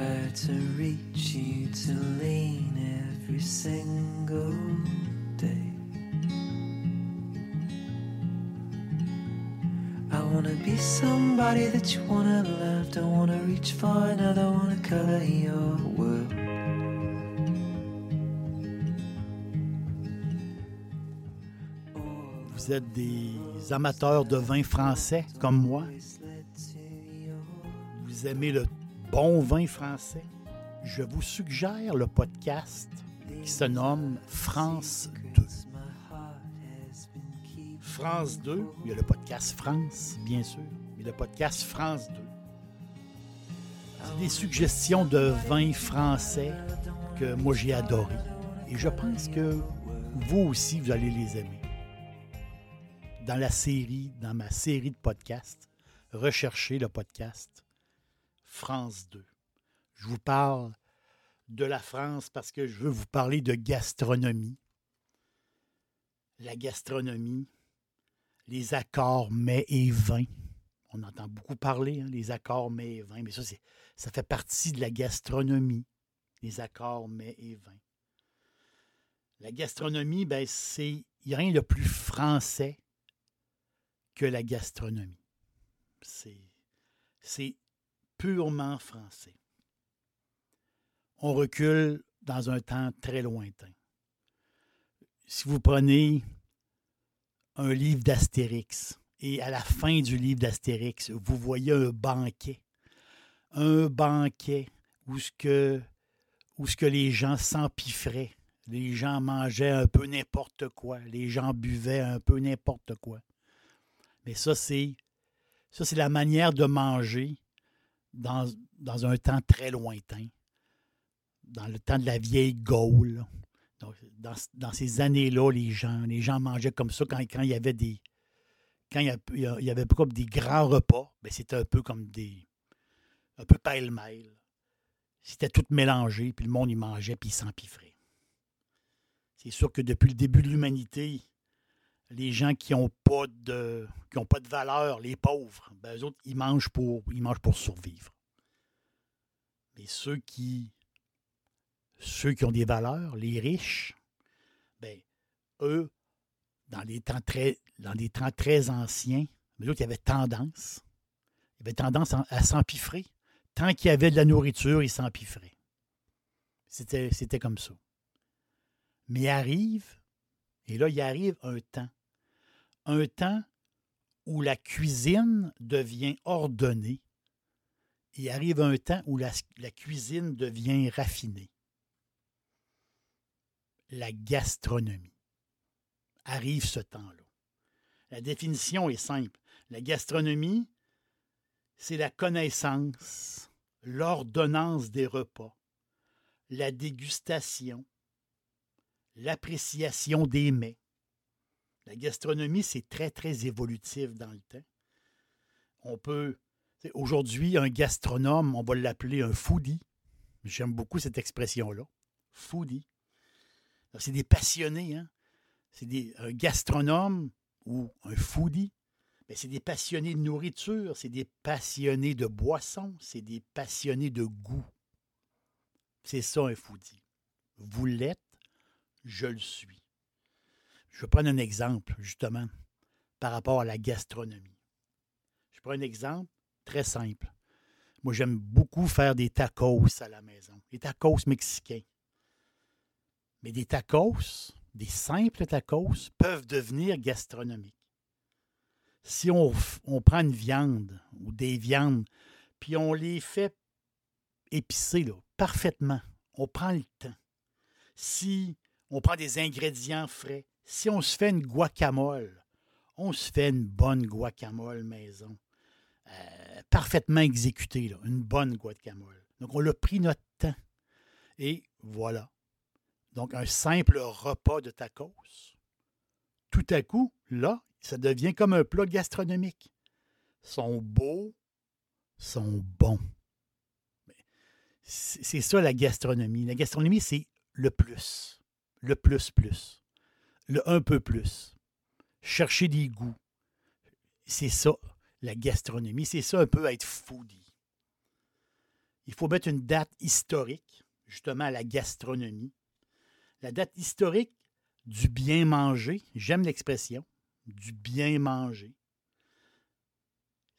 Try to reach you to lean every single day. I wanna be somebody that you wanna love. Don't wanna reach for another, wanna color your world. Vous êtes des amateurs de vin français comme moi. Vous aimez le bon vin français. Je vous suggère le podcast qui se nomme France 2. France 2, il y a le podcast France, bien sûr, mais le podcast France 2. C'est des suggestions de vins français que moi j'ai adoré. Et je pense que vous aussi, vous allez les aimer. Dans la série, dans ma série de podcasts, recherchez le podcast France 2. Je vous parle de la France parce que je veux vous parler de gastronomie. La gastronomie, les accords mets et vins. On entend beaucoup parler, hein, les accords mets et vins, mais ça, ça fait partie de la gastronomie, les accords mets et vins. La gastronomie, ben, c'est il n'y a rien de plus français que la gastronomie. C'est purement français. On recule dans un temps très lointain. Si vous prenez un livre d'Astérix et à la fin du livre d'Astérix, vous voyez un banquet. Un banquet où ce que, où les gens s'empiffraient. Les gens mangeaient un peu n'importe quoi. Les gens buvaient un peu n'importe quoi. Mais ça, c'est ça, c'est la manière de manger dans, un temps très lointain, dans le temps de la vieille Gaule. dans, ces années-là, les gens, mangeaient comme ça quand, il y avait des. Quand il y avait, des grands repas, ben c'était un peu comme des. un peu pêle-mêle. C'était tout mélangé, puis le monde y mangeait, puis il s'empiffrait. C'est sûr que depuis le début de l'humanité, les gens qui n'ont pas de ont pas de valeur, les pauvres, ben, eux autres, ils mangent pour ils pour survivre. Mais ceux qui ceux qui ont des valeurs, les riches, ben, eux, dans les temps très dans des temps très anciens, mais autres, ils avaient tendance, ils avaient tendance à s'empiffrer. Tant qu'il y avait de la nourriture, ils s'empiffraient. C'était, c'était comme ça. Mais arrive, et là, il arrive un temps un temps où la cuisine devient ordonnée et arrive un temps où la, cuisine devient raffinée. La gastronomie. Arrive ce temps-là. La définition est simple. La gastronomie, c'est la connaissance, l'ordonnance des repas, la dégustation, l'appréciation des mets, la gastronomie, c'est très, très évolutif dans le temps. On peut. Aujourd'hui, un gastronome, on va l'appeler un foodie. J'aime beaucoup cette expression-là. Foodie. C'est des passionnés. Hein? C'est un gastronome ou un foodie. Ben, c'est des passionnés de nourriture, c'est des passionnés de boissons, c'est des passionnés de goût. C'est ça un foodie. Vous l'êtes, je le suis. Je vais prendre un exemple, justement, par rapport à la gastronomie. Je prends un exemple très simple. Moi, j'aime beaucoup faire des tacos à la maison, des tacos mexicains. Mais des tacos, des simples tacos, peuvent devenir gastronomiques. Si on, prend une viande ou des viandes, puis on les fait épicer parfaitement, on prend le temps. Si on prend des ingrédients frais. Si on se fait une guacamole, on se fait une bonne guacamole maison. Euh, parfaitement exécutée, une bonne guacamole. Donc, on a pris notre temps. Et voilà. Donc, un simple repas de tacos. Tout à coup, là, ça devient comme un plat gastronomique. Sont beaux, sont bons. C'est ça la gastronomie. La gastronomie, c'est le plus. Le plus plus. Un peu plus. Chercher des goûts. C'est ça, la gastronomie. C'est ça un peu être foodie. Il faut mettre une date historique, justement, à la gastronomie. La date historique du bien manger, j'aime l'expression, du bien manger,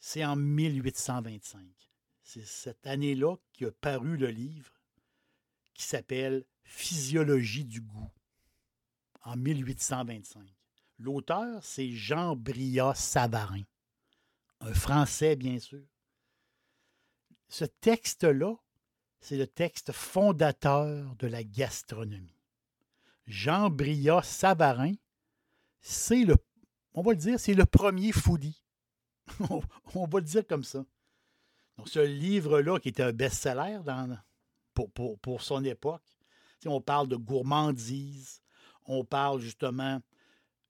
c'est en 1825. C'est cette année-là qu'a paru le livre qui s'appelle Physiologie du goût, en 1825. L'auteur, c'est Jean Brillat Savarin, un Français, bien sûr. Ce texte-là, c'est le texte fondateur de la gastronomie. Jean Brillat Savarin, c'est le, on va le dire, c'est le premier foodie. on va le dire comme ça. Donc, ce livre-là, qui était un best-seller pour, pour, son époque, on parle de gourmandise, on parle justement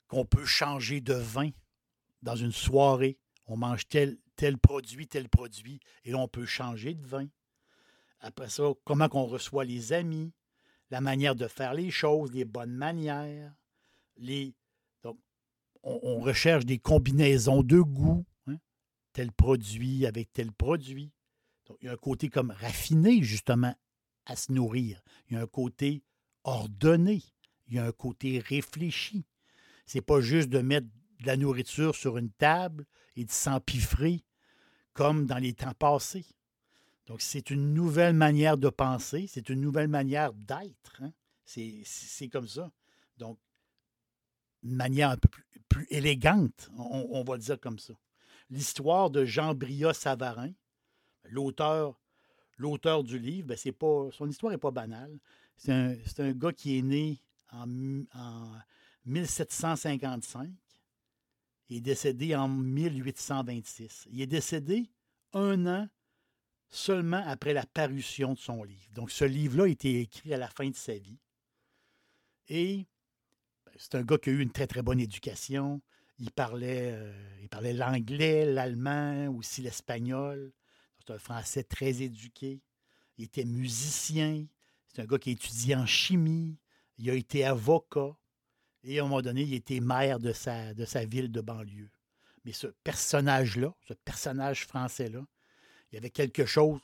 qu'on peut changer de vin dans une soirée. On mange tel, produit, tel produit, et on peut changer de vin. Après ça, comment qu'on reçoit les amis, la manière de faire les choses, les bonnes manières. Les... On, recherche des combinaisons de goûts, hein, tel produit avec tel produit. Il y a un côté comme raffiné, justement, à se nourrir. Il y a un côté ordonné. Il y a un côté réfléchi. C'est pas juste de mettre de la nourriture sur une table et de s'empiffrer comme dans les temps passés. Donc, c'est une nouvelle manière de penser, c'est une nouvelle manière d'être. Hein. C'est comme ça. Donc, une manière un peu plus, élégante, on, va dire comme ça. L'histoire de Jean Brillat Savarin, l'auteur l'auteur du livre, ben c'est pas, son histoire n'est pas banale. C'est un, un, gars qui est né en, en 1755 et est décédé en 1826. Il est décédé un an seulement après la parution de son livre. Donc, ce livre-là a été écrit à la fin de sa vie. Et ben, c'est un gars qui a eu une très, très bonne éducation. Il parlait, euh, il parlait l'anglais, l'allemand, aussi l'espagnol. C'est un Français très éduqué. Il était musicien. C'est un gars qui a étudié en chimie. Il a été avocat. Et à un moment donné, il était maire de sa, ville de banlieue. Mais ce personnage-là, ce personnage français-là, il avait quelque chose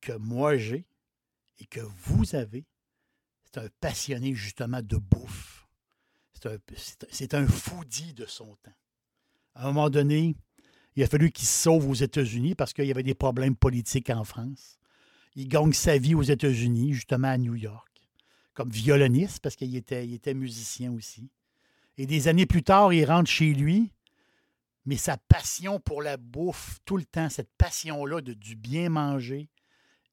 que moi j'ai et que vous avez. C'est un passionné justement de bouffe. C'est un, un foodie de son temps. À un moment donné, il a fallu qu'il se sauve aux États-Unis parce qu'il y avait des problèmes politiques en France. Il gagne sa vie aux États-Unis, justement à New York, comme violoniste parce qu'il était, il était musicien aussi. Et des années plus tard, il rentre chez lui mais sa passion pour la bouffe, tout le temps, cette passion-là de du bien manger,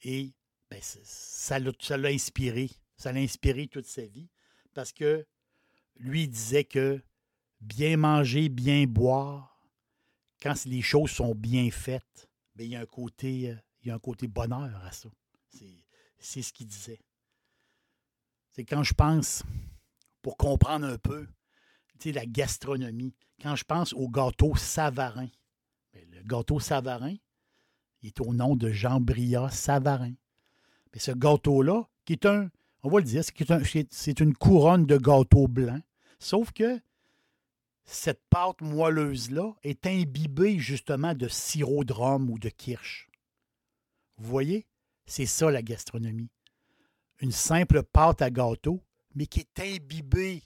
et ben, ça l'a inspiré. Ça l'a inspiré toute sa vie parce que lui disait que bien manger, bien boire, quand les choses sont bien faites, bien, il, y a un côté, il y a un côté bonheur à ça. C'est ce qu'il disait. C'est quand je pense, pour comprendre un peu, la gastronomie. Quand je pense au gâteau Savarin, ben, le gâteau Savarin, est au nom de Jean Brillat Savarin. Mais ce gâteau-là, qui est un, on va le dire, c'est une couronne de gâteau blanc, sauf que cette pâte moelleuse-là est imbibée justement de sirop de ou de kirsch. Vous voyez? C'est ça la gastronomie. Une simple pâte à gâteau, mais qui est imbibée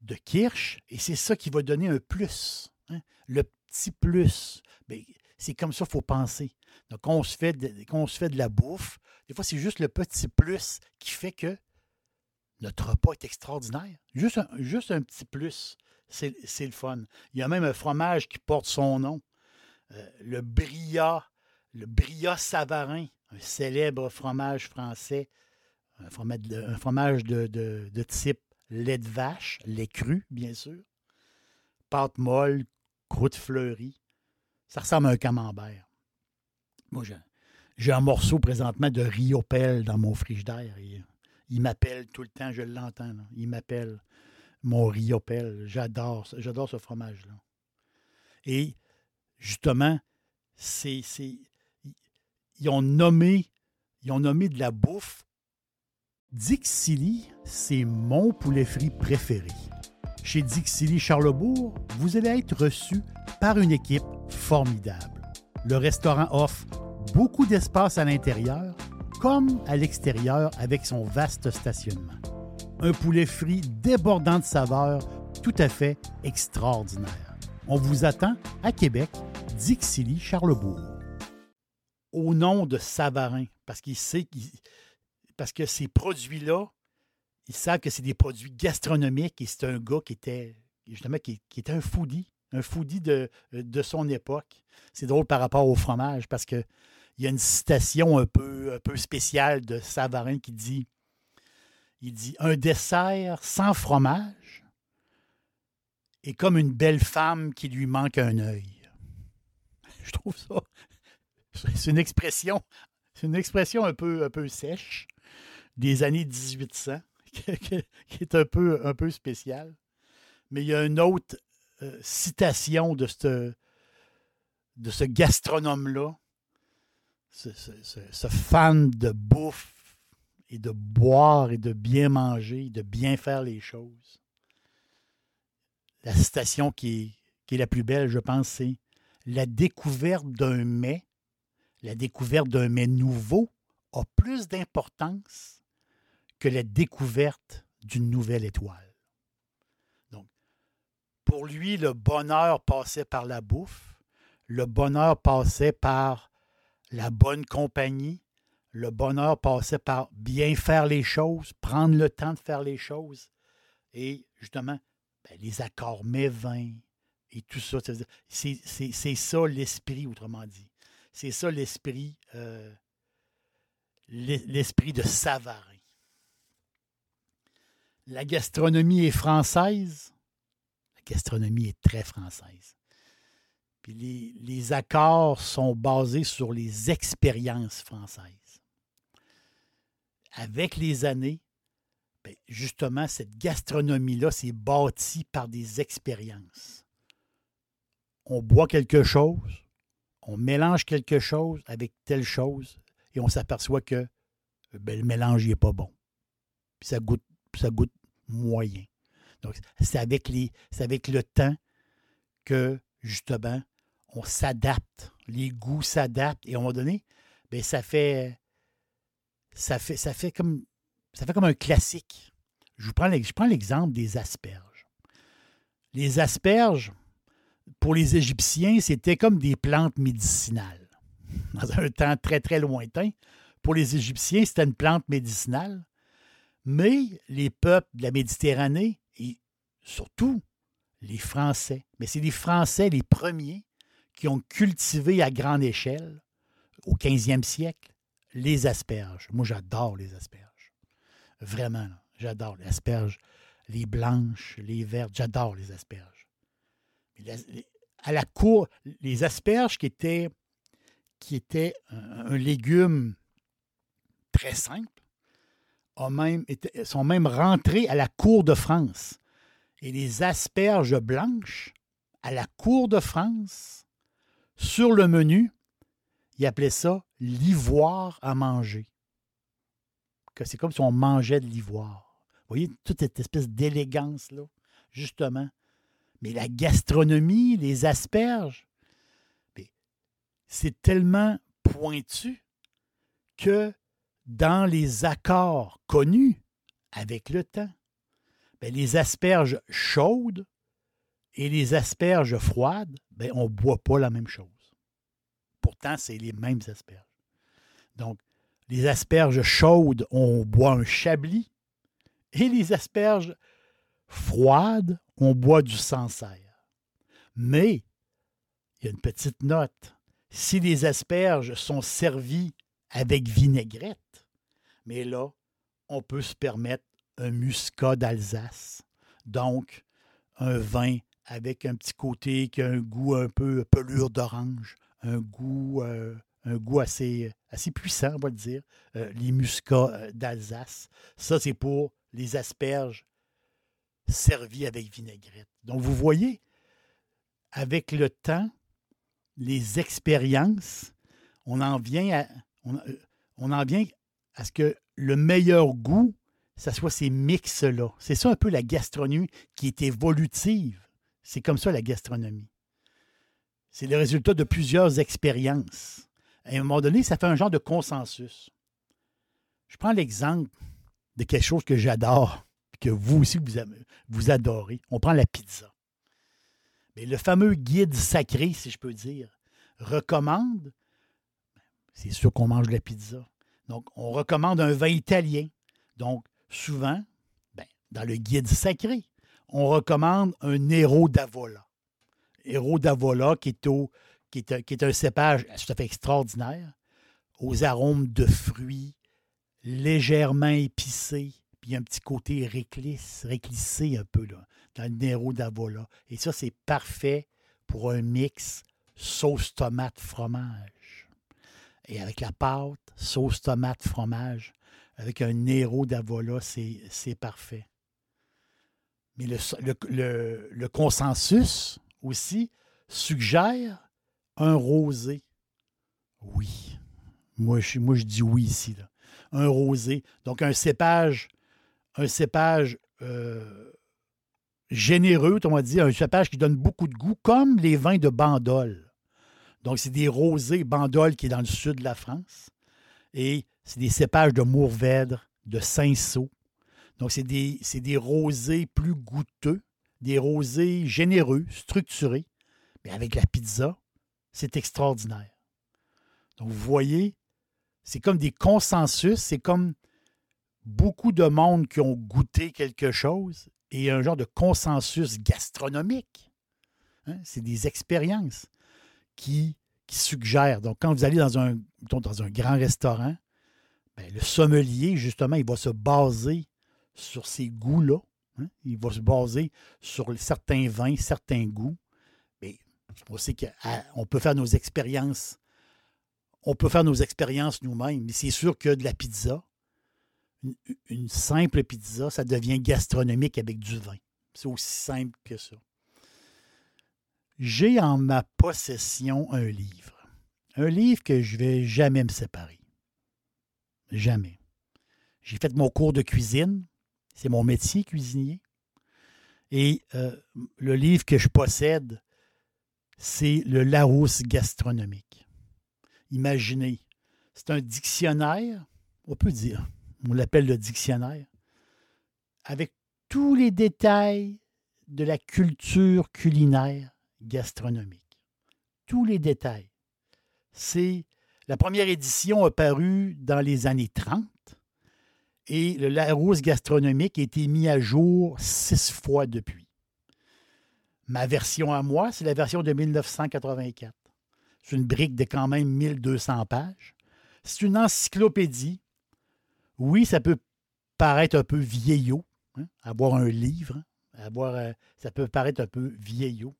de Kirsch, et c'est ça qui va donner un plus. Hein. Le petit plus. Ben, c'est comme ça qu'il faut penser. Donc, on se, fait de, on se fait de la bouffe, des fois, c'est juste le petit plus qui fait que notre repas est extraordinaire. Juste un, juste un petit plus, c'est le fun. Il y a même un fromage qui porte son nom, euh, le Bria, le Bria Savarin, un célèbre fromage français un fromage de, type lait de vache, lait cru, bien sûr, pâte molle, croûte fleurie. Ça ressemble à un camembert. Moi, j'ai, un morceau présentement de riopelle dans mon frigidaire. Et, euh, il m'appelle tout le temps, je l'entends. Il m'appelle mon riopelle. J'adore, j'adore ce fromage-là. Et justement, ils ont nommé, ils ont nommé de la bouffe. Dixili, c'est mon poulet frit préféré. Chez Dixili Charlebourg, vous allez être reçu par une équipe formidable. Le restaurant offre beaucoup d'espace à l'intérieur comme à l'extérieur avec son vaste stationnement. Un poulet frit débordant de saveurs tout à fait extraordinaire. On vous attend à Québec, Dixilly, Charlebourg. Au nom de Savarin, parce qu'il sait qu'il- parce que ces produits-là, ils savent que c'est des produits gastronomiques et c'est un gars qui était justement qui, était un foodie, un foodie de, de son époque. C'est drôle par rapport au fromage parce que il y a une citation un peu, un peu spéciale de Savarin qui dit il dit un dessert sans fromage est comme une belle femme qui lui manque un œil. Je trouve ça c'est une expression c'est une expression un peu, un peu sèche des années 1800 qui est un peu, un peu spéciale. Mais il y a une autre euh, citation de ce, de ce gastronome-là, ce- ce fan de bouffe et de boire et de bien manger, de bien faire les choses. La citation qui est, qui est la plus belle, je pense, c'est La découverte d'un mets, la découverte d'un mets nouveau a plus d'importance que la découverte d'une nouvelle étoile. Donc, pour lui, le bonheur passait par la bouffe, le bonheur passait par la bonne compagnie, le bonheur passait par bien faire les choses, prendre le temps de faire les choses et justement ben, les accords mets-vins et tout ça. C'est- ça l'esprit, autrement dit. C'est ça l'esprit euh, l'es- l'esprit de Savarin. La gastronomie est française. La gastronomie est très française. Puis les, accords sont basés sur les expériences françaises. Avec les années, ben, justement, cette gastronomie-là s'est bâtie par des expériences. On boit quelque chose, on mélange quelque chose avec telle chose, et on s'aperçoit que ben, le mélange n'est pas bon. Puis ça goûte moyen. Donc, c'est avec, avec le temps que, justement, on s'adapte. Les goûts s'adaptent. Et à un moment donné, ben, ça fait. Ça fait, ça fait comme. Ça fait comme un classique. Je prends, je prends l'exemple des asperges. Les asperges, pour les Égyptiens, c'était comme des plantes médicinales. Dans un temps très, très lointain, pour les Égyptiens, c'était une plante médicinale. Mais les peuples de la Méditerranée, et surtout les Français, mais c'est les Français les premiers qui ont cultivé à grande échelle, au 15e siècle, les asperges. Moi, j'adore les asperges. Vraiment, j'adore les asperges. Les blanches, les vertes, j'adore les asperges. À la cour, les asperges qui étaient, qui étaient un légume très simple, sont même rentrés à la cour de France. Et les asperges blanches, à la cour de France, sur le menu, ils appelaient ça l'ivoire à manger. Que C'est comme si on mangeait de l'ivoire. Vous voyez, toute cette espèce d'élégance-là, justement. Mais la gastronomie, les asperges, c'est tellement pointu que dans les accords connus avec le temps, ben, les asperges chaudes et les asperges froides, ben, on ne boit pas la même chose. Pourtant, c'est les mêmes asperges. Donc, les asperges chaudes, on boit un chablis et les asperges froides, on boit du sancerre. Mais, il y a une petite note. Si les asperges sont servies avec vinaigrette, mais là, on peut se permettre un muscat d'Alsace. Donc, un vin avec un petit côté qui a un goût un peu pelure d'orange, un goût, euh, assez puissant, on va le dire. Euh, les muscats euh, d'Alsace. Ça, c'est pour les asperges servies avec vinaigrette. Donc, vous voyez, avec le temps, les expériences, on en vient à, on, en vient à ce que le meilleur goût, ça soit ces mix-là. C'est ça un peu la gastronomie qui est évolutive. C'est comme ça la gastronomie. C'est le résultat de plusieurs expériences. À un moment donné, ça fait un genre de consensus. Je prends l'exemple de quelque chose que j'adore, que vous aussi vous, vous adorez. On prend la pizza. Mais le fameux guide sacré, si je peux dire, recommande, c'est sûr qu'on mange de la pizza. Donc, on recommande un vin italien. Donc, souvent, ben, dans le guide sacré, on recommande un Nero d'Avola. Héros d'Avola, qui qui, qui est un cépage tout à fait extraordinaire, aux arômes de fruits, légèrement épicés, puis un petit côté réclisse, réclissé un peu là, dans le Nero d'Avola. Et ça, c'est parfait pour un mix sauce tomate fromage. Et avec la pâte, sauce tomate fromage, avec un Nero d'Avola, c'est parfait. Mais le, consensus aussi suggère un rosé. Oui. Moi, je, moi, je dis oui ici. Un rosé. Donc, un cépage, un cépage euh, généreux, on va dire, un cépage qui donne beaucoup de goût, comme les vins de Bandol. Donc, c'est des rosés Bandol qui est dans le sud de la France. Et c'est des cépages de Mourvèdre, de Saint-Saul, donc, c'est des, des, rosés plus goûteux, des rosés généreux, structurés. Mais avec la pizza, c'est extraordinaire. Donc, vous voyez, c'est comme des consensus, c'est comme beaucoup de monde qui ont goûté quelque chose et un genre de consensus gastronomique. Hein. C'est des expériences qui, suggèrent. Donc, quand vous allez dans un, grand restaurant, ben, le sommelier, justement, il va se baser sur ces goûts-là. Hein. Il va se baser sur certains vins, certains goûts. Mais on sait qu'on peut faire nos expériences. On peut faire nos expériences nous-mêmes. Mais c'est sûr que de la pizza, une, simple pizza, ça devient gastronomique avec du vin. C'est aussi simple que ça. J'ai en ma possession un livre. Un livre que je ne vais jamais me séparer. Jamais. J'ai fait mon cours de cuisine. C'est mon métier, cuisinier. Et euh, le livre que je possède, c'est le Larousse gastronomique. Imaginez, c'est un dictionnaire, on peut dire, on l'appelle le dictionnaire, avec tous les détails de la culture culinaire gastronomique. Tous les détails. C'est la première édition a paru dans les années 30 et le Larousse gastronomique a été mis à jour six fois depuis. Ma version à moi, c'est la version de 1984. C'est une brique de quand même 1200 pages. C'est une encyclopédie. Oui, ça peut paraître un peu vieillot, hein, avoir un livre. Avoir, euh, ça peut paraître un peu vieillot.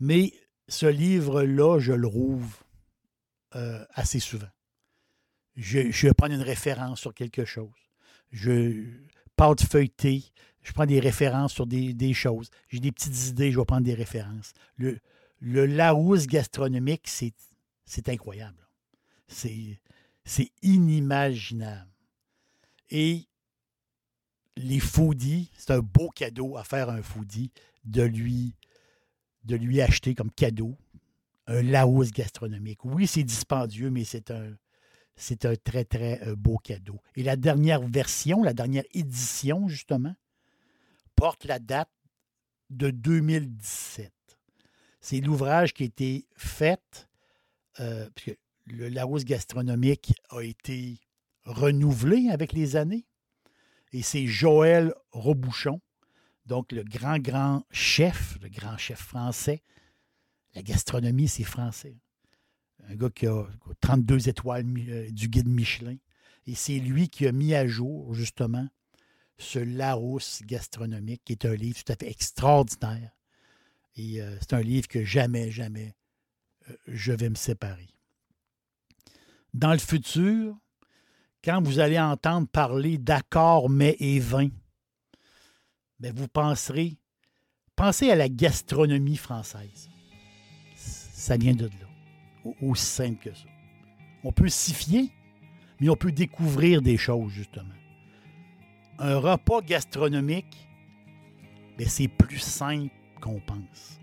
Mais ce livre-là, je le rouvre euh, assez souvent je, vais prendre une référence sur quelque chose. Je pâte feuilleté, je prends des références sur des, choses. J'ai des petites idées, je vais prendre des références. Le, le gastronomique, c'est incroyable. C'est inimaginable. Et les foodies, c'est un beau cadeau à faire un foodie de lui, de lui acheter comme cadeau un Larousse gastronomique. Oui, c'est dispendieux, mais c'est un, c'est un très, très euh, beau cadeau. Et la dernière version, la dernière édition, justement, porte la date de 2017. C'est l'ouvrage qui a été fait, euh, puisque le Larousse gastronomique a été renouvelé avec les années. Et c'est Joël Robouchon, donc le grand, grand chef, le grand chef français. La gastronomie, c'est français un gars qui a 32 étoiles euh, du guide Michelin. Et c'est lui qui a mis à jour, justement, ce Larousse gastronomique, qui est un livre tout à fait extraordinaire. Et euh, c'est un livre que jamais, jamais euh, je vais me séparer. Dans le futur, quand vous allez entendre parler d'accords, mets et vins, vous penserez, pensez à la gastronomie française. Ça vient de là. Aussi simple que ça. On peut s'y fier, mais on peut découvrir des choses, justement. Un repas gastronomique, ben, c'est plus simple qu'on pense.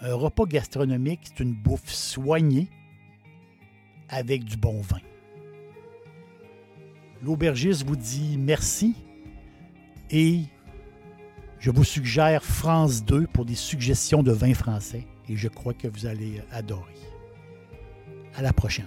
Un repas gastronomique, c'est une bouffe soignée avec du bon vin. L'aubergiste vous dit merci et je vous suggère France 2 pour des suggestions de vins français et je crois que vous allez adorer. À la prochaine.